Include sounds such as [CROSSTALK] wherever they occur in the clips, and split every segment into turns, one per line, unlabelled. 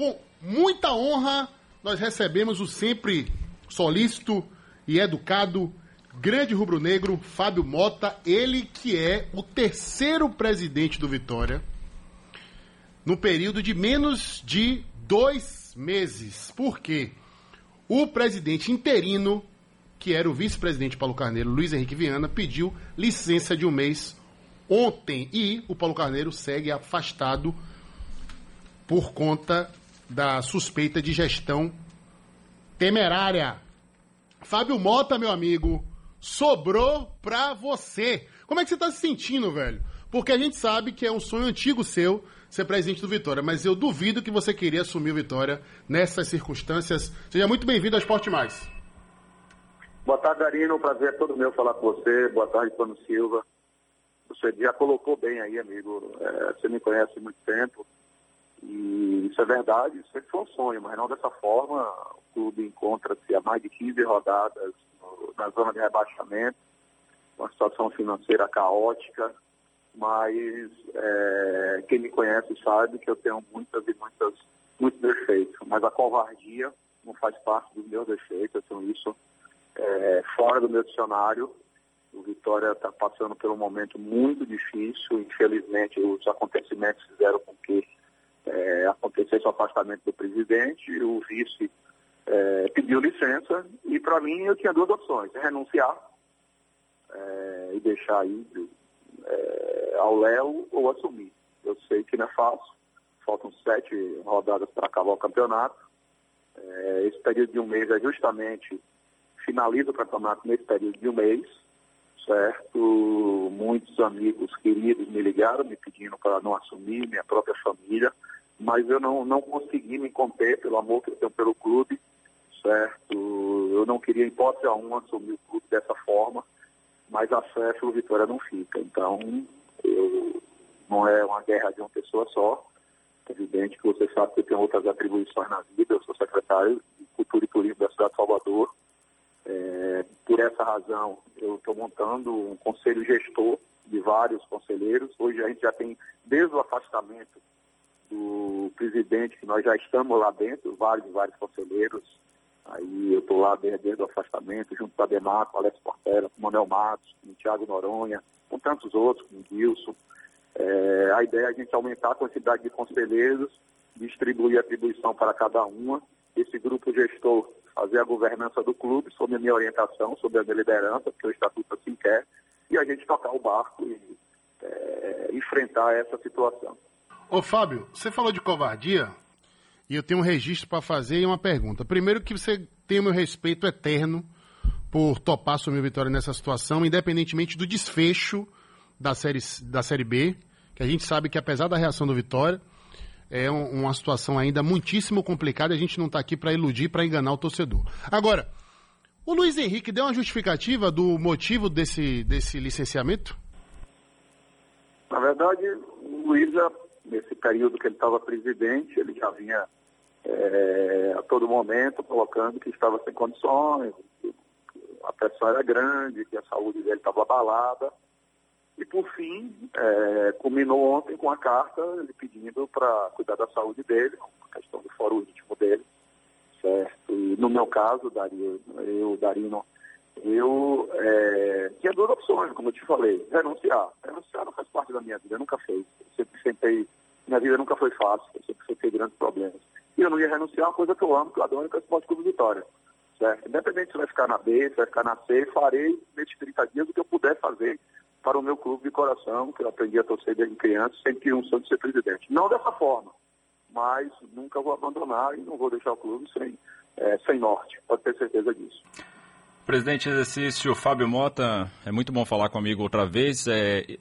com muita honra, nós recebemos o sempre solícito e educado grande rubro-negro Fábio Mota, ele que é o terceiro presidente do Vitória no período de menos de dois meses. Por quê? O presidente interino, que era o vice-presidente Paulo Carneiro, Luiz Henrique Viana, pediu licença de um mês ontem e o Paulo Carneiro segue afastado por conta da suspeita de gestão temerária. Fábio Mota, meu amigo, sobrou pra você. Como é que você tá se sentindo, velho? Porque a gente sabe que é um sonho antigo seu ser presidente do Vitória, mas eu duvido que você queria assumir o Vitória nessas circunstâncias. Seja muito bem-vindo ao Esporte Mais.
Boa tarde, Arino. Um prazer é todo meu falar com você. Boa tarde, Pano Silva. Você já colocou bem aí, amigo. É, você me conhece há muito tempo. E isso é verdade, sempre foi um sonho, mas não dessa forma. O clube encontra-se há mais de 15 rodadas na zona de rebaixamento, uma situação financeira caótica, mas é, quem me conhece sabe que eu tenho muitas e muitas, muitos defeitos, mas a covardia não faz parte dos meus defeitos, eu tenho isso é, fora do meu dicionário. O Vitória está passando por um momento muito difícil, infelizmente os acontecimentos fizeram com que é, acontecesse o afastamento do presidente, o vice é, pediu licença e para mim eu tinha duas opções, renunciar é, e deixar aí é, ao Léo ou assumir. Eu sei que não é fácil, faltam sete rodadas para acabar o campeonato. É, esse período de um mês é justamente, finaliza o campeonato nesse período de um mês, certo? Muitos amigos queridos me ligaram me pedindo para não assumir, minha própria família, mas eu não, não consegui me conter pelo amor que eu tenho pelo clube, certo? Eu não queria, em hipótese alguma, assumir o clube dessa forma mas a fé pelo Vitória não fica. Então, eu, não é uma guerra de uma pessoa só. É evidente que você sabe que eu tenho outras atribuições na vida, eu sou secretário de Cultura e Turismo da cidade de Salvador. É, por essa razão, eu estou montando um conselho gestor de vários conselheiros. Hoje a gente já tem, desde o afastamento do presidente, que nós já estamos lá dentro, vários vários conselheiros, Aí eu estou lá desde, desde, o afastamento, junto com a Demar, com o Alex Portela, com o Manuel Matos, com o Thiago Noronha, com tantos outros, com o Wilson. É, a ideia é a gente aumentar a quantidade de conselheiros, distribuir a atribuição para cada uma. Esse grupo gestor fazer a governança do clube, sob a minha orientação, sob a minha liderança, porque o estatuto assim quer, e a gente tocar o barco e é, enfrentar essa situação.
Ô Fábio, você falou de covardia, e eu tenho um registro para fazer e uma pergunta. Primeiro que você tem o meu respeito eterno por topar assumir Vitória nessa situação, independentemente do desfecho da série, da série B, que a gente sabe que apesar da reação do Vitória, é um, uma situação ainda muitíssimo complicada e a gente não está aqui para iludir, para enganar o torcedor. Agora, o Luiz Henrique deu uma justificativa do motivo desse, desse licenciamento?
Na verdade, o Luiz, nesse período que ele estava presidente, ele já vinha é, a todo momento colocando que estava sem condições, que a pressão era grande, que a saúde dele estava abalada. E, por fim, é, culminou ontem com a carta ele pedindo para cuidar da saúde dele, a questão do fórum íntimo dele, certo? E no meu caso, Dario, eu, Darino, eu é, tinha duas opções, como eu te falei, renunciar. Renunciar não faz parte da minha vida, nunca fez. Eu sempre sentei, minha vida nunca foi fácil, eu sempre sentei grandes problemas e eu não ia renunciar a uma coisa que eu amo, que eu adoro, que é o Esporte Clube Vitória. Certo? Independente se vai ficar na B, se vai ficar na C, farei nesses 30 dias o que eu puder fazer para o meu clube de coração, que eu aprendi a torcer desde criança, sempre um sonho de ser presidente. Não dessa forma, mas nunca vou abandonar e não vou deixar o clube sem, é, sem norte, pode ter certeza disso.
Presidente exercício Fábio Mota, é muito bom falar comigo outra vez. É,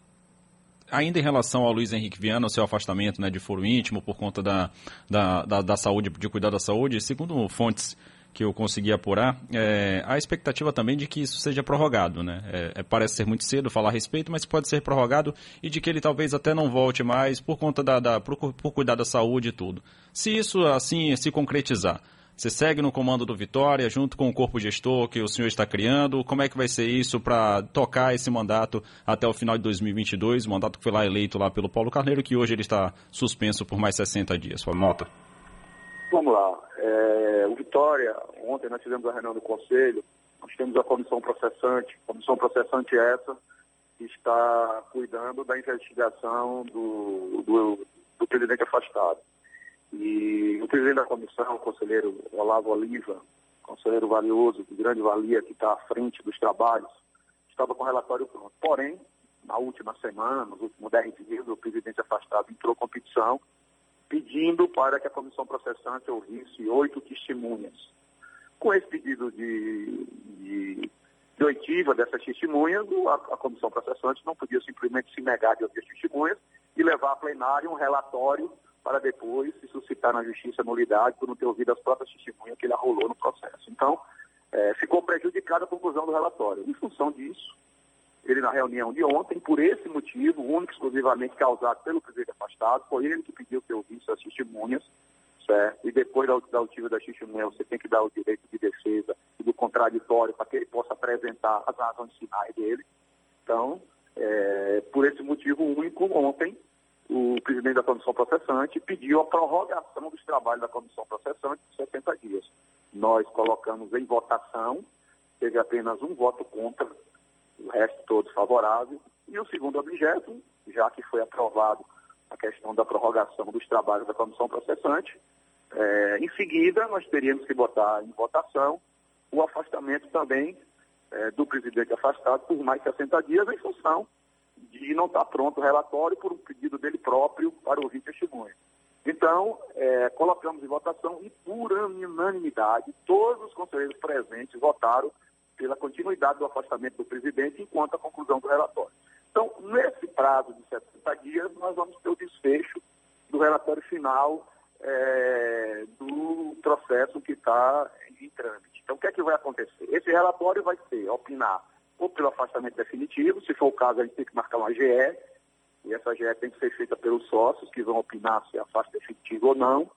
ainda em relação ao Luiz Henrique Viana, o seu afastamento né, de foro íntimo por conta da, da, da, da saúde, de cuidar da saúde, segundo fontes que eu consegui apurar, é, a expectativa também de que isso seja prorrogado, né? É, é, parece ser muito cedo falar a respeito, mas pode ser prorrogado e de que ele talvez até não volte mais por conta da, da por, por cuidar da saúde e tudo. Se isso assim se concretizar, você segue no comando do Vitória, junto com o corpo gestor que o senhor está criando. Como é que vai ser isso para tocar esse mandato até o final de 2022? O mandato que foi lá eleito lá pelo Paulo Carneiro, que hoje ele está suspenso por mais 60 dias. Sua nota.
Vamos lá. É, o Vitória, ontem nós fizemos a reunião do Conselho, nós temos a comissão processante, comissão processante essa, que está cuidando da investigação do, do, do presidente afastado. E presidente da comissão, o conselheiro Olavo Oliva, conselheiro valioso, de grande valia, que está à frente dos trabalhos, estava com o relatório pronto. Porém, na última semana, nos últimos 10 dias, o presidente afastado entrou com petição pedindo para que a comissão processante ouvisse oito testemunhas. Com esse pedido de, de, de oitiva dessas testemunhas, a, a, comissão processante não podia simplesmente se negar de ouvir as testemunhas e levar a plenário um relatório para depois se suscitar na justiça nulidade por não ter ouvido as próprias testemunhas que ele arrolou no processo. Então, é, ficou prejudicada a conclusão do relatório. Em função disso, ele na reunião de ontem, por esse motivo, único exclusivamente causado pelo presidente afastado, foi ele que pediu que eu visse as testemunhas, certo? E depois da, da autiva das testemunhas, você tem que dar o direito de defesa e do contraditório para que ele possa apresentar as razões finais dele. Então, é, por esse motivo único, ontem, o presidente da comissão processante pediu a prorrogação dos trabalhos da comissão processante por 60 dias. Nós colocamos em votação, teve apenas um voto contra, o resto todos favorável. E o segundo objeto, já que foi aprovado a questão da prorrogação dos trabalhos da comissão processante, é, em seguida nós teríamos que botar em votação o afastamento também é, do presidente afastado por mais 60 dias em função de não estar pronto o relatório por um pedido dele próprio para ouvir testemunha. Então, é, colocamos em votação e por unanimidade, todos os conselheiros presentes votaram pela continuidade do afastamento do presidente enquanto a conclusão do relatório. Então, nesse prazo de 70 dias, nós vamos ter o desfecho do relatório final é, do processo que está em trâmite. Então, o que é que vai acontecer? Esse relatório vai ser opinar ou pelo afastamento definitivo, se for o caso, a gente tem que marcar uma GE, e essa GE tem que ser feita pelos sócios, que vão opinar se afasta definitivo ou não,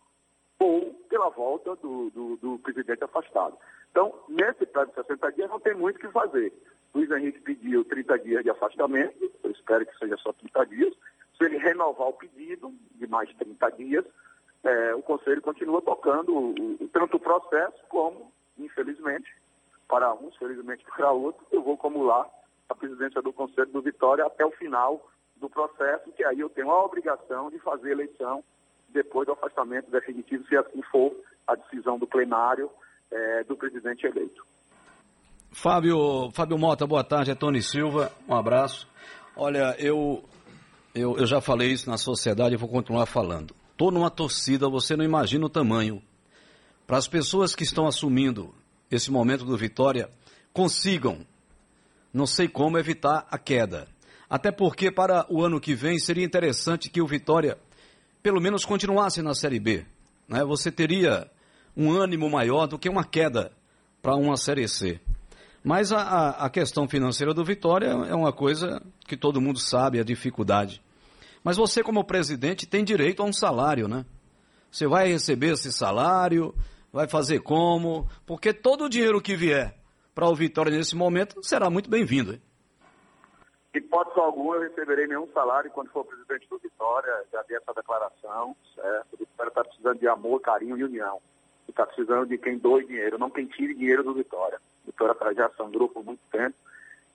ou pela volta do, do, do presidente afastado. Então, nesse prazo de 60 dias, não tem muito o que fazer. Luiz Henrique pediu 30 dias de afastamento, eu espero que seja só 30 dias. Se ele renovar o pedido de mais 30 dias, é, o Conselho continua tocando o, o, tanto o processo como, infelizmente, para uns, felizmente para outros, eu vou acumular a presidência do Conselho do Vitória até o final do processo, que aí eu tenho a obrigação de fazer eleição depois do afastamento definitivo, se assim for a decisão do plenário é, do presidente eleito.
Fábio, Fábio Mota, boa tarde, é Tony Silva, um abraço. Olha, eu, eu, eu já falei isso na sociedade e vou continuar falando. Estou numa torcida, você não imagina o tamanho. Para as pessoas que estão assumindo esse momento do Vitória, consigam, não sei como, evitar a queda. Até porque para o ano que vem seria interessante que o Vitória pelo menos continuasse na Série B. Né? Você teria um ânimo maior do que uma queda para uma Série C. Mas a, a, questão financeira do Vitória é uma coisa que todo mundo sabe, a dificuldade. Mas você, como presidente, tem direito a um salário, né? Você vai receber esse salário, vai fazer como? Porque todo o dinheiro que vier para o Vitória nesse momento será muito bem-vindo.
Hipótese alguma, eu receberei nenhum salário quando for presidente do Vitória. Já dei essa declaração, certo? O Vitória está precisando de amor, carinho e união está precisando de quem doe dinheiro, não quem tire dinheiro do Vitória. Vitória para já sangrou por muito tempo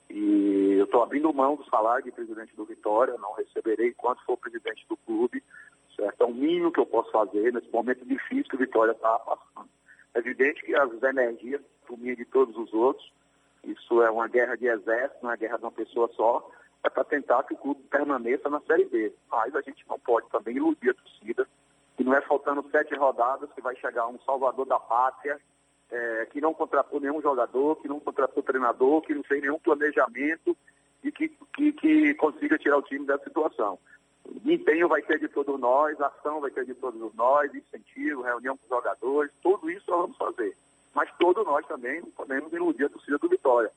e eu estou abrindo mão do salário de presidente do Vitória, não receberei enquanto for presidente do clube, certo? É o mínimo que eu posso fazer nesse momento difícil que o Vitória está passando. É evidente que as energias, e de todos os outros, isso é uma guerra de exército, não é guerra de uma pessoa só, é para tentar que o clube permaneça na Série B. Mas a gente não pode também iludir a torcida que não é faltando sete rodadas que vai chegar um salvador da pátria, é, que não contratou nenhum jogador, que não contratou treinador, que não fez nenhum planejamento e que, que, que consiga tirar o time dessa situação. Empenho vai ter de todos nós, ação vai ter de todos nós, incentivo, reunião com os jogadores, tudo isso nós vamos fazer. Mas todos nós também podemos iludir a torcida do Vitória.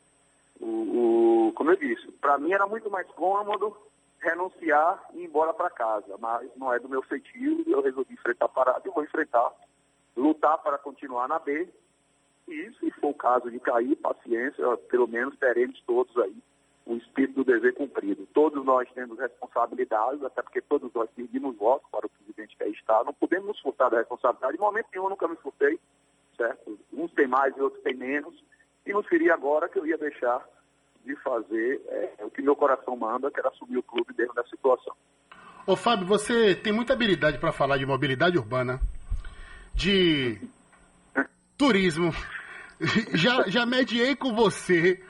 O, o como eu disse, para mim era muito mais cômodo renunciar e ir embora para casa. Mas não é do meu feitio, eu resolvi enfrentar a parada e vou enfrentar, lutar para continuar na B. E se for o caso de cair, paciência, pelo menos teremos todos aí o espírito do dever cumprido. Todos nós temos responsabilidades, até porque todos nós pedimos voto para o presidente que aí está. Não podemos nos furtar da responsabilidade. Em momento nenhum eu nunca me furtei, certo? Uns têm mais e outros têm menos. E não seria agora que eu ia deixar de fazer é, o que meu coração manda, que era assumir o clube dentro da situação.
Ô Fábio, você tem muita habilidade para falar de mobilidade urbana, de [LAUGHS] turismo. [LAUGHS] Já, já mediei com você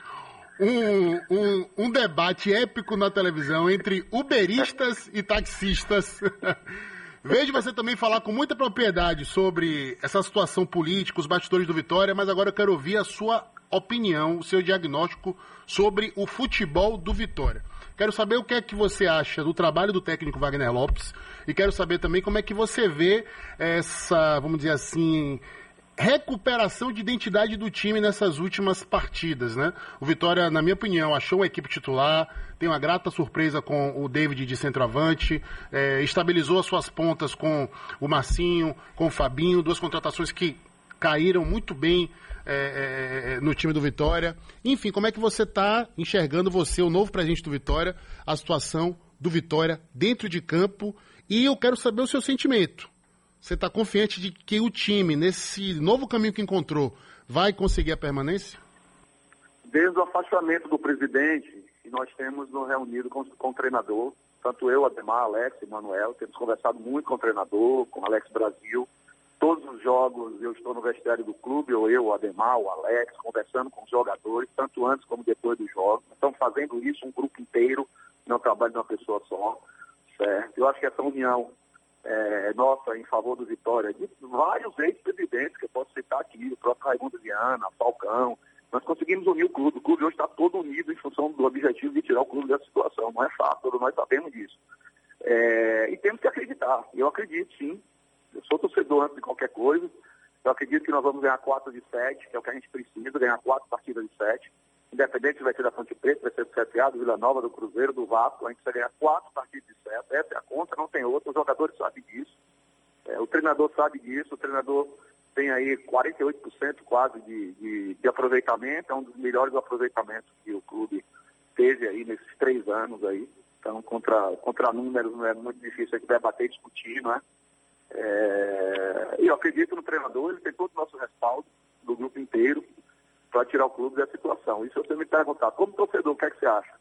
um, um, um, debate épico na televisão entre uberistas e taxistas. [LAUGHS] Vejo você também falar com muita propriedade sobre essa situação política, os bastidores do Vitória, mas agora eu quero ouvir a sua opinião, o seu diagnóstico sobre o futebol do Vitória. Quero saber o que é que você acha do trabalho do técnico Wagner Lopes e quero saber também como é que você vê essa, vamos dizer assim, recuperação de identidade do time nessas últimas partidas, né? O Vitória, na minha opinião, achou uma equipe titular, tem uma grata surpresa com o David de centroavante, é, estabilizou as suas pontas com o Marcinho, com o Fabinho, duas contratações que caíram muito bem é, é, é, no time do Vitória. Enfim, como é que você está enxergando você, o novo presidente do Vitória, a situação do Vitória dentro de campo? E eu quero saber o seu sentimento. Você está confiante de que o time, nesse novo caminho que encontrou, vai conseguir a permanência?
Desde o afastamento do presidente, nós temos nos reunido com, com o treinador, tanto eu, Ademar, Alex e Manuel, temos conversado muito com o treinador, com o Alex Brasil, Todos os jogos eu estou no vestiário do clube, ou eu, o Ademar, o Alex, conversando com os jogadores, tanto antes como depois dos jogos. Estamos fazendo isso um grupo inteiro, não trabalho de uma pessoa só. Certo? Eu acho que essa união é, nossa em favor do Vitória, de vários ex-presidentes que eu posso citar aqui, o próprio Raimundo Viana, Falcão, nós conseguimos unir o clube. O clube hoje está todo unido em função do objetivo de tirar o clube dessa situação. Não é fácil, todos nós sabemos disso. É, e temos que acreditar. Eu acredito, sim, eu sou torcedor antes de qualquer coisa. Eu acredito que nós vamos ganhar quatro de sete, que é o que a gente precisa, ganhar quatro partidas de sete. Independente vai ser da Ponte Preta, vai ser do CTA, do Vila Nova, do Cruzeiro, do Vasco, a gente vai ganhar quatro partidas de sete. Essa é a conta, não tem outra. Os jogadores sabem disso. É, o treinador sabe disso. O treinador tem aí 48% quase de, de, de, aproveitamento. É um dos melhores aproveitamentos que o clube teve aí nesses três anos aí. Então, contra, contra números não é muito difícil a gente debater e discutir, não é? É, eu acredito no treinador, ele tem todo o nosso respaldo, do grupo inteiro, para tirar o clube dessa situação. E se você me perguntar, como torcedor, o que é que você acha?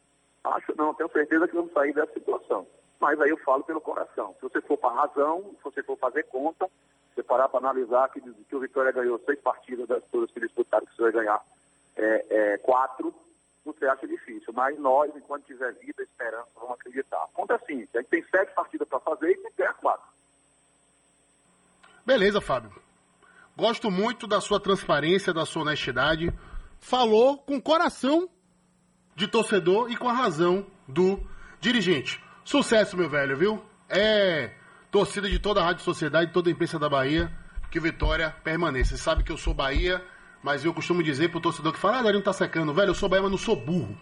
Acho não, tenho certeza que vamos sair dessa situação. Mas aí eu falo pelo coração. Se você for para razão, se você for fazer conta, você parar para analisar que, que o Vitória ganhou seis partidas das todas que disputaram, que você vai ganhar é, é, quatro, você acha difícil. Mas nós, enquanto tiver vida, esperança, vamos acreditar. Conta assim, a gente tem sete partidas para fazer e tem quatro.
Beleza, Fábio. Gosto muito da sua transparência, da sua honestidade. Falou com coração de torcedor e com a razão do dirigente. Sucesso, meu velho, viu? É torcida de toda a Rádio Sociedade, toda a imprensa da Bahia, que o Vitória permaneça. Você sabe que eu sou Bahia, mas eu costumo dizer pro torcedor que fala, ah, Darinho tá secando. Velho, eu sou Bahia, mas não sou burro.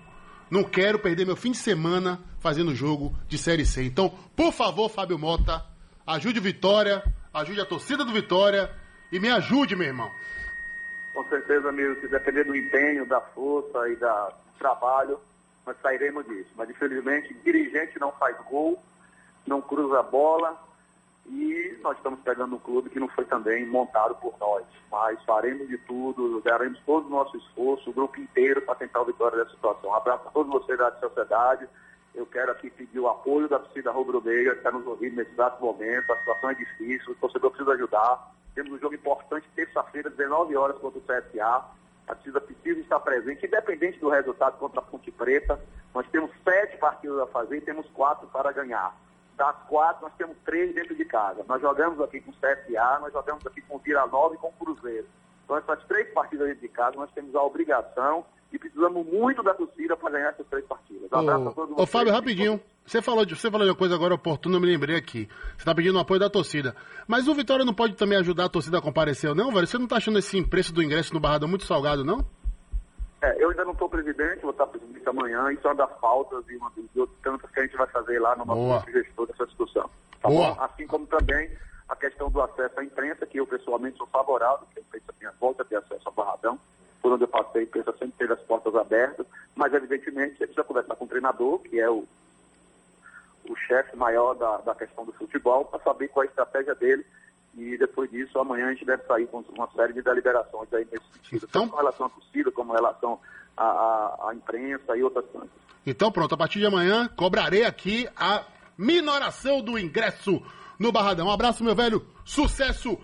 Não quero perder meu fim de semana fazendo jogo de Série C. Então, por favor, Fábio Mota, ajude o Vitória ajude a torcida do Vitória e me ajude, meu irmão.
Com certeza, amigo, se depender do empenho, da força e da, do trabalho, nós sairemos disso. Mas, infelizmente, dirigente não faz gol, não cruza a bola e nós estamos pegando um clube que não foi também montado por nós. Mas faremos de tudo, daremos todo o nosso esforço, o grupo inteiro, para tentar a vitória dessa situação. Um abraço a todos vocês da sociedade. Eu quero aqui pedir o apoio da torcida rubro-negra que está nos ouvindo nesse exato momento. A situação é difícil, o torcedor precisa ajudar. Temos um jogo importante terça-feira, 19 horas, contra o CSA. A torcida precisa estar presente, independente do resultado contra a Ponte Preta. Nós temos sete partidas a fazer e temos quatro para ganhar. Das quatro, nós temos três dentro de casa. Nós jogamos aqui com o CSA, nós jogamos aqui com o Vila Nova e com o Cruzeiro. Então, essas três partidas dentro de casa, nós temos a obrigação e precisamos muito da torcida para ganhar essas três partidas. Um abraço
a todos vocês. Ô, Fábio, rapidinho. Você falou, de, você falou de uma coisa agora oportuna, eu me lembrei aqui. Você está pedindo o apoio da torcida. Mas o Vitória não pode também ajudar a torcida a comparecer, não, velho? Você não está achando esse preço do ingresso no Barradão muito salgado, não?
É, eu ainda não estou presidente, vou estar presidente amanhã, isso é uma das pautas e uma das outras tantas que a gente vai fazer lá no nosso gestor dessa discussão. Tá Boa. bom? Assim como também a questão do acesso à imprensa, que eu pessoalmente sou favorável, que a imprensa tenha, volta a ter acesso ao Barradão por onde eu passei, a imprensa sempre teve as portas abertas, mas evidentemente, você precisa conversar com o treinador, que é o, o chefe maior da, da questão do futebol, para saber qual é a estratégia dele. E depois disso, amanhã a gente deve sair com uma série de deliberações aí nesse sentido,
Então-
tanto com relação à torcida, como com relação à, à, à imprensa e outras coisas.
Então pronto, a partir de amanhã cobrarei aqui a minoração do ingresso no Barradão. Um abraço, meu velho. Sucesso